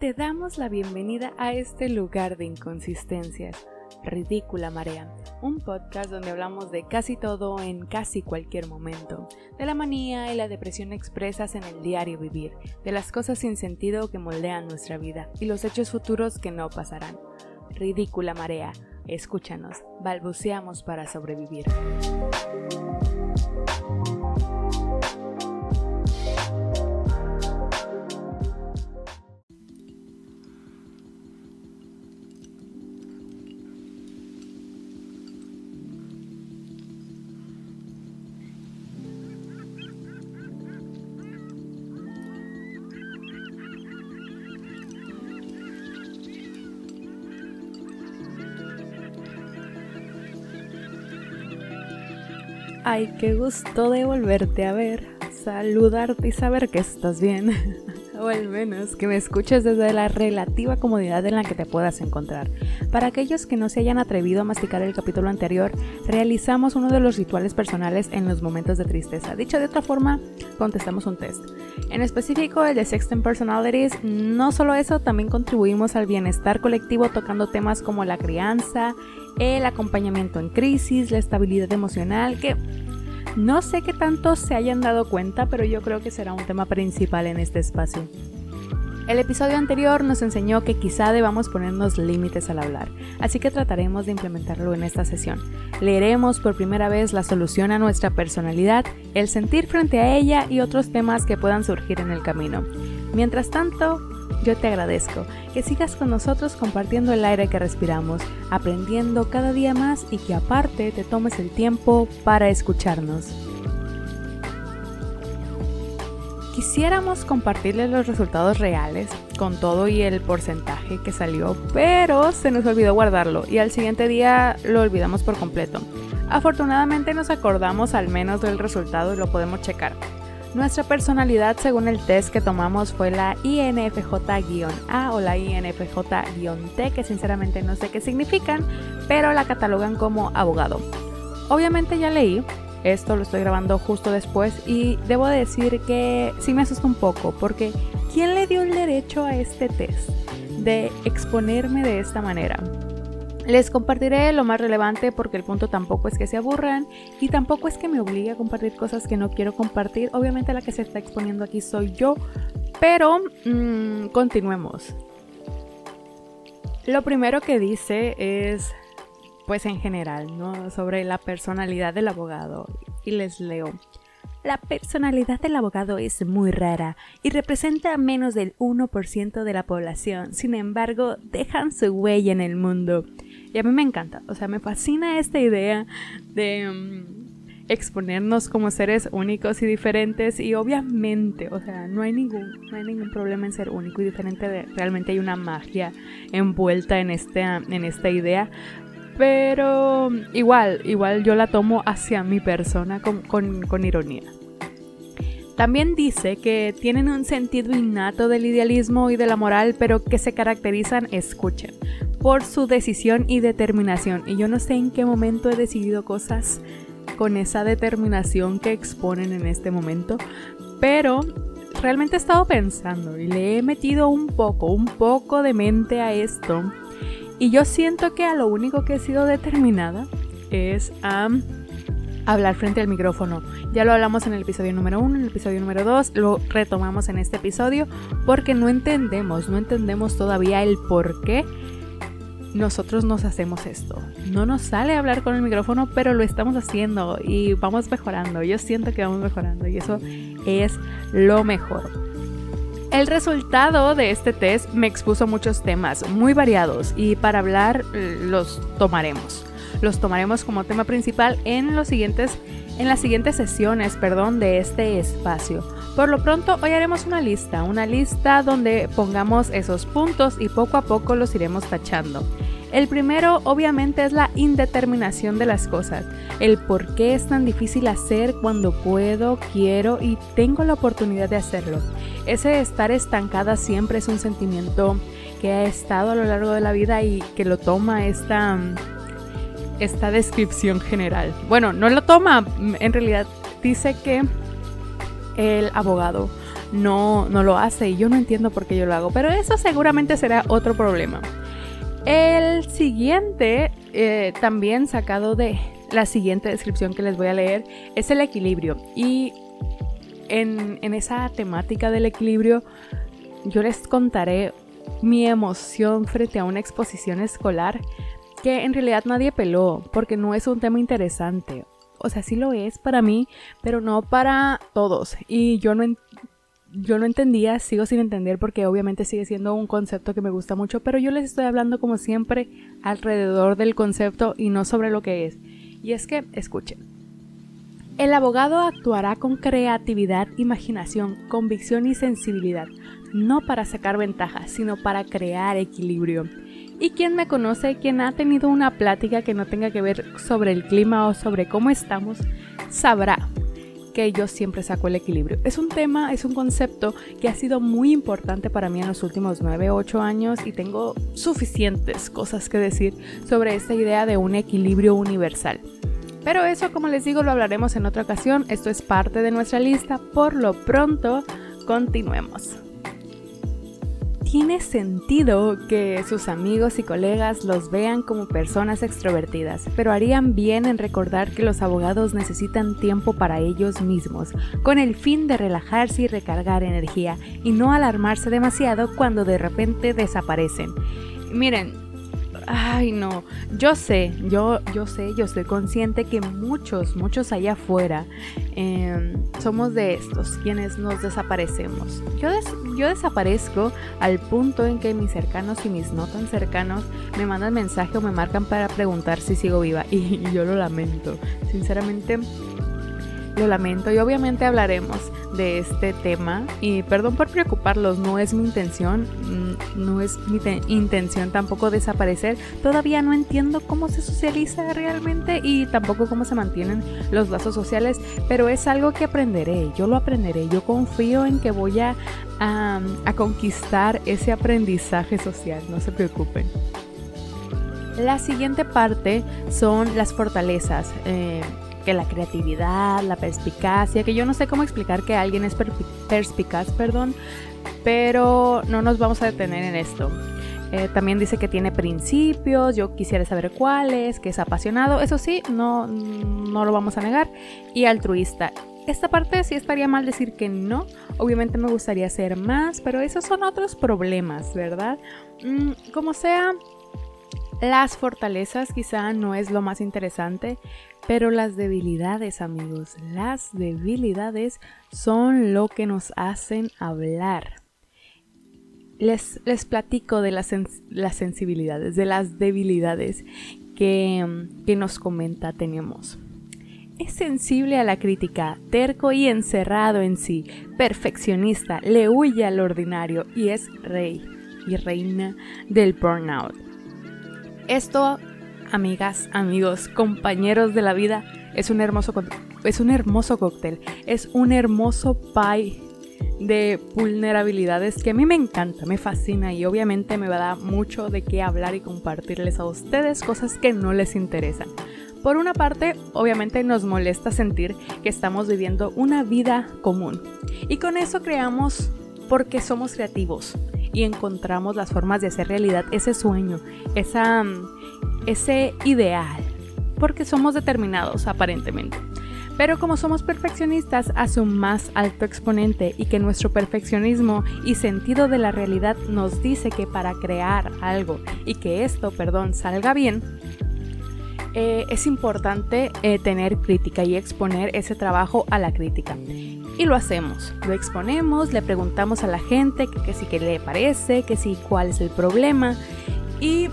Te damos la bienvenida a este lugar de inconsistencias. Ridícula Marea, un podcast donde hablamos de casi todo en casi cualquier momento, de la manía y la depresión expresas en el diario vivir, de las cosas sin sentido que moldean nuestra vida y los hechos futuros que no pasarán. Ridícula Marea, escúchanos, balbuceamos para sobrevivir. Ay, qué gusto de volverte a ver, saludarte y saber que estás bien. O al menos que me escuches desde la relativa comodidad en la que te puedas encontrar. Para aquellos que no se hayan atrevido a masticar el capítulo anterior, realizamos uno de los rituales personales en los momentos de tristeza. Dicho de otra forma, contestamos un test. En específico, el de Sexten Personalities, no solo eso, también contribuimos al bienestar colectivo tocando temas como la crianza, el acompañamiento en crisis, la estabilidad emocional, que no sé qué tanto se hayan dado cuenta, pero yo creo que será un tema principal en este espacio. El episodio anterior nos enseñó que quizá debamos ponernos límites al hablar, así que trataremos de implementarlo en esta sesión. Leeremos por primera vez la solución a nuestra personalidad, el sentir frente a ella y otros temas que puedan surgir en el camino. Mientras tanto, yo te agradezco que sigas con nosotros compartiendo el aire que respiramos, aprendiendo cada día más y que aparte te tomes el tiempo para escucharnos. Quisiéramos compartirles los resultados reales con todo y el porcentaje que salió, pero se nos olvidó guardarlo y al siguiente día lo olvidamos por completo. Afortunadamente nos acordamos al menos del resultado y lo podemos checar. Nuestra personalidad según el test que tomamos fue la INFJ-A o la INFJ-T, que sinceramente no sé qué significan, pero la catalogan como abogado. Obviamente ya leí, esto lo estoy grabando justo después y debo decir que sí me asusta un poco porque ¿quién le dio el derecho a este test de exponerme de esta manera? Les compartiré lo más relevante porque el punto tampoco es que se aburran y tampoco es que me obligue a compartir cosas que no quiero compartir. Obviamente la que se está exponiendo aquí soy yo, pero mm, continuemos. Lo primero que dice es, pues en general, ¿no? Sobre la personalidad del abogado. Y les leo. La personalidad del abogado es muy rara y representa menos del 1% de la población. Sin embargo, dejan su huella en el mundo. Y a mí me encanta, o sea, me fascina esta idea de mm, exponernos como seres únicos y diferentes y obviamente, o sea, no hay ningún, no hay ningún problema en ser único y diferente, realmente hay una magia envuelta en, este, en esta idea, pero igual, igual yo la tomo hacia mi persona con, con ironía. También dice que tienen un sentido innato del idealismo y de la moral, pero que se caracterizan, escuchen, por su decisión y determinación. Y yo no sé en qué momento he decidido cosas con esa determinación que exponen en este momento, pero realmente he estado pensando y le he metido un poco, un poco de mente a esto. Y yo siento que a lo único que he sido determinada es a hablar frente al micrófono. Ya lo hablamos en el episodio número 1, en el episodio número 2, lo retomamos en este episodio porque no entendemos, no entendemos todavía el por qué nosotros nos hacemos esto. No nos sale hablar con el micrófono, pero lo estamos haciendo y vamos mejorando. Yo siento que vamos mejorando y eso es lo mejor. El resultado de este test me expuso muchos temas muy variados y para hablar los tomaremos los tomaremos como tema principal en, los siguientes, en las siguientes sesiones perdón, de este espacio. Por lo pronto, hoy haremos una lista, una lista donde pongamos esos puntos y poco a poco los iremos tachando. El primero obviamente es la indeterminación de las cosas, el por qué es tan difícil hacer cuando puedo, quiero y tengo la oportunidad de hacerlo. Ese estar estancada siempre es un sentimiento que ha estado a lo largo de la vida y que lo toma esta esta descripción general. Bueno, no lo toma, en realidad dice que el abogado no, no lo hace y yo no entiendo por qué yo lo hago, pero eso seguramente será otro problema. El siguiente, eh, también sacado de la siguiente descripción que les voy a leer, es el equilibrio. Y en, en esa temática del equilibrio, yo les contaré mi emoción frente a una exposición escolar que en realidad nadie peló porque no es un tema interesante. O sea, sí lo es para mí, pero no para todos. Y yo no, yo no entendía, sigo sin entender porque obviamente sigue siendo un concepto que me gusta mucho, pero yo les estoy hablando como siempre alrededor del concepto y no sobre lo que es. Y es que, escuchen, el abogado actuará con creatividad, imaginación, convicción y sensibilidad, no para sacar ventaja, sino para crear equilibrio. Y quien me conoce, quien ha tenido una plática que no tenga que ver sobre el clima o sobre cómo estamos, sabrá yo siempre saco el equilibrio. Es un tema, es un concepto que ha sido muy importante para mí en los últimos 9, 8 años y tengo suficientes cosas que decir sobre esta idea de un equilibrio universal. Pero eso, como les digo, lo hablaremos en otra ocasión. Esto es parte de nuestra lista. Por lo pronto, continuemos tiene sentido que sus amigos y colegas los vean como personas extrovertidas, pero harían bien en recordar que los abogados necesitan tiempo para ellos mismos, con el fin de relajarse y recargar energía, y no alarmarse demasiado cuando de repente desaparecen. Miren, ay no, yo sé, yo, yo sé, yo estoy consciente que muchos, muchos allá afuera em, somos de estos, quienes nos desaparecemos. Yo, yo desaparezco al punto en que mis cercanos y mis no tan cercanos me mandan mensaje o me marcan para preguntar si sigo viva y yo lo lamento. Sinceramente, lo lamento y obviamente hablaremos de este tema y perdón por preocuparlos, no es mi intención, mm, no es mi intención tampoco desaparecer. Todavía no entiendo cómo se socializa realmente y tampoco cómo se mantienen los lazos sociales, pero es algo que aprenderé, yo lo aprenderé, yo confío en que voy a, a, conquistar ese aprendizaje social, no se preocupen. La siguiente parte son las fortalezas. Eh, que la creatividad, la perspicacia, que yo no sé cómo explicar que alguien es perspicaz, perdón, pero no nos vamos a detener en esto. Eh, también dice que tiene principios, yo quisiera saber cuáles, que es apasionado, eso sí, no, no lo vamos a negar, y altruista. Esta parte sí estaría mal decir que no, obviamente me gustaría ser más, pero esos son otros problemas, ¿verdad? Mm, como sea, las fortalezas quizá no es lo más interesante, pero las debilidades, amigos, las debilidades son lo que nos hacen hablar. Les, les platico de las, las, sensibilidades, de las debilidades que, que nos comenta tenemos. Es sensible a la crítica, terco y encerrado en sí, perfeccionista, le huye al ordinario y es rey y reina del burnout esto, amigas, amigos, compañeros de la vida, es un hermoso, es un hermoso cóctel. Es un hermoso pie de vulnerabilidades que a mí me encanta, me fascina y obviamente me va a dar mucho de qué hablar y compartirles a ustedes cosas que no les interesan. Por una parte, obviamente nos molesta sentir que estamos viviendo una vida común y con eso creamos porque somos creativos y encontramos las formas de hacer realidad ese sueño, esa, ese ideal, porque somos determinados aparentemente. Pero como somos perfeccionistas a su más alto exponente y que nuestro perfeccionismo y sentido de la realidad nos dice que para crear algo y que esto, perdón, salga bien, eh, es importante eh, tener crítica y exponer ese trabajo a la crítica. Y lo hacemos, lo exponemos, le preguntamos a la gente que, sí que le parece, que sí cuál es el problema. Y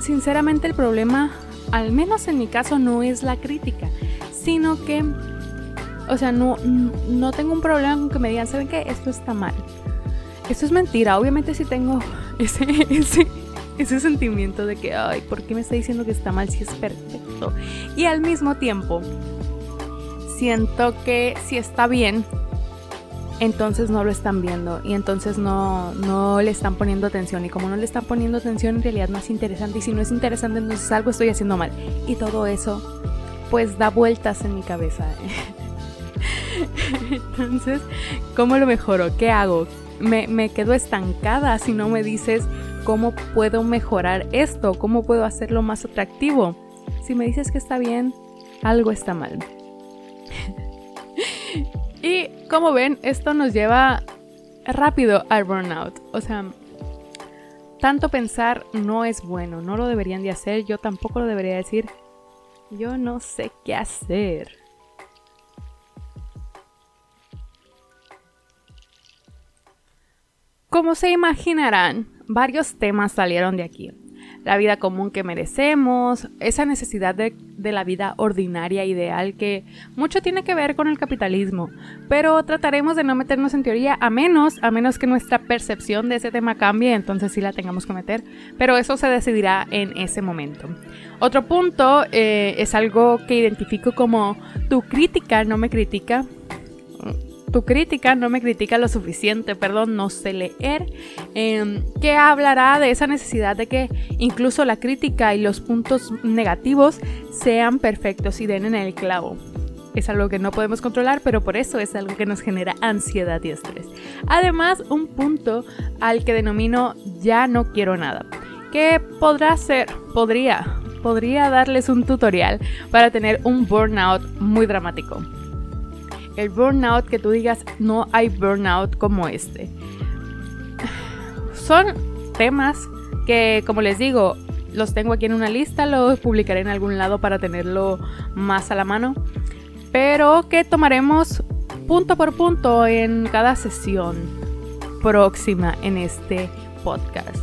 sinceramente el problema, al menos en mi caso, no es la crítica, sino que, o sea, no, no tengo un problema con que me digan, ¿saben qué? Esto está mal. Esto es mentira, obviamente sí tengo ese, ese, ese sentimiento de que, ay, ¿por qué me está diciendo que está mal si es perfecto? Y al mismo tiempo, siento que si está bien, entonces no lo están viendo y entonces no, no le están poniendo atención. Y como no le están poniendo atención, en realidad no es interesante. Y si no es interesante, entonces algo estoy haciendo mal. Y todo eso, pues da vueltas en mi cabeza. Entonces, ¿cómo lo mejoro? ¿Qué hago? Me, me quedo estancada si no me dices cómo puedo mejorar esto, cómo puedo hacerlo más atractivo. Si me dices que está bien, algo está mal. Y como ven, esto nos lleva rápido al burnout. O sea, tanto pensar no es bueno, no lo deberían de hacer, yo tampoco lo debería decir. Yo no sé qué hacer. Como se imaginarán, varios temas salieron de aquí la vida común que merecemos, esa necesidad de, la vida ordinaria ideal que mucho tiene que ver con el capitalismo, pero trataremos de no meternos en teoría a menos, a menos que nuestra percepción de ese tema cambie, entonces sí la tengamos que meter, pero eso se decidirá en ese momento. Otro punto eh, es algo que identifico como tu crítica no me critica, tu crítica no me critica lo suficiente, perdón, no sé leer, em, que hablará de esa necesidad de que incluso la crítica y los puntos negativos sean perfectos y den en el clavo. Es algo que no podemos controlar, pero por eso es algo que nos genera ansiedad y estrés. Además, un punto al que denomino ya no quiero nada, que podrá ser, podría, podría darles un tutorial para tener un burnout muy dramático el burnout que tú digas no hay burnout como este. Son temas que, como les digo, los tengo aquí en una lista, los publicaré en algún lado para tenerlo más a la mano, pero que tomaremos punto por punto en cada sesión próxima en este podcast.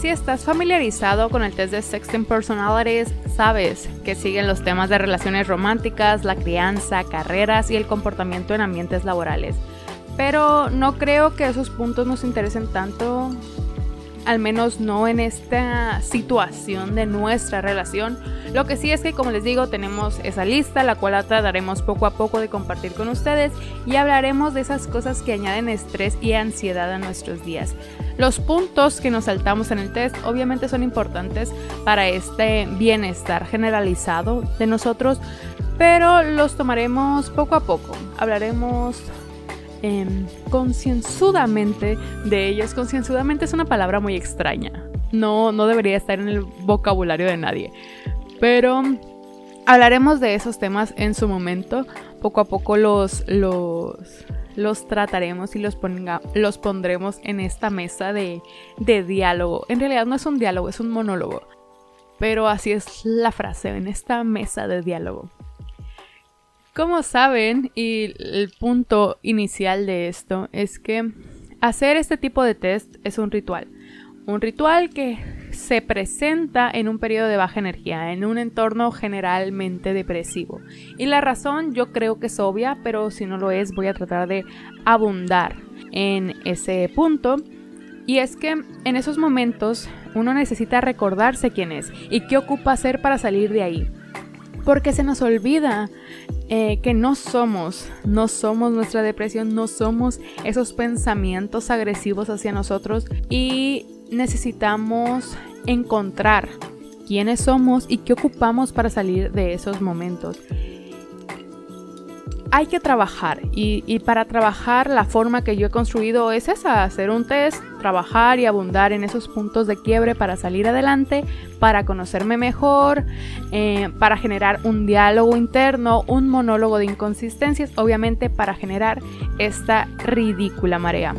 Si estás familiarizado con el test de Sexting Personalities, sabes que siguen los temas de relaciones románticas, la crianza, carreras y el comportamiento en ambientes laborales. Pero no creo que esos puntos nos interesen tanto al menos no en esta situación de nuestra relación. Lo que sí es que, como les digo, tenemos esa lista, la cual trataremos poco a poco de compartir con ustedes y hablaremos de esas cosas que añaden estrés y ansiedad a nuestros días. Los puntos que nos saltamos en el test obviamente son importantes para este bienestar generalizado de nosotros, pero los tomaremos poco a poco. Hablaremos Em, concienzudamente de ellos. Concienzudamente es una palabra muy extraña. No, no debería estar en el vocabulario de nadie. Pero hablaremos de esos temas en su momento. Poco a poco los, los, los trataremos y los, los pondremos en esta mesa de, de diálogo. En realidad no es un diálogo, es un monólogo. Pero así es la frase, en esta mesa de diálogo. Como saben, y el punto inicial de esto es que hacer este tipo de test es un ritual. Un ritual que se presenta en un periodo de baja energía, en un entorno generalmente depresivo. Y la razón yo creo que es obvia, pero si no lo es voy a tratar de abundar en ese punto. Y es que en esos momentos uno necesita recordarse quién es y qué ocupa hacer para salir de ahí. Porque se nos olvida eh, que no somos, no somos nuestra depresión, no somos esos pensamientos agresivos hacia nosotros y necesitamos encontrar quiénes somos y qué ocupamos para salir de esos momentos hay que trabajar. Y, para trabajar la forma que yo he construido es esa, hacer un test, trabajar y abundar en esos puntos de quiebre para salir adelante, para conocerme mejor, eh, para generar un diálogo interno, un monólogo de inconsistencias, obviamente para generar esta ridícula marea.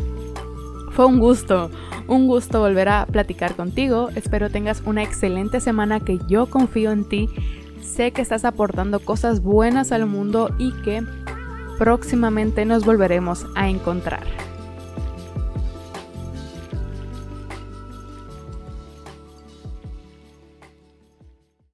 Fue un gusto, un gusto volver a platicar contigo, espero tengas una excelente semana que yo confío en ti. Sé que estás aportando cosas buenas al mundo y que próximamente nos volveremos a encontrar.